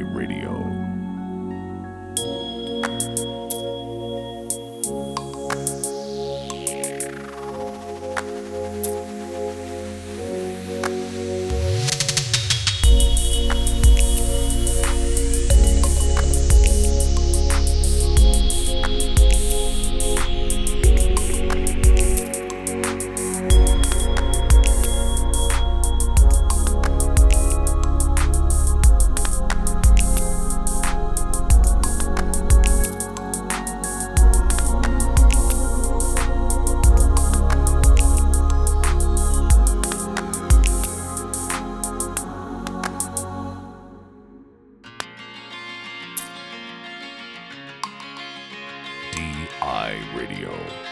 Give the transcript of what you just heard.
Radio. iRadio.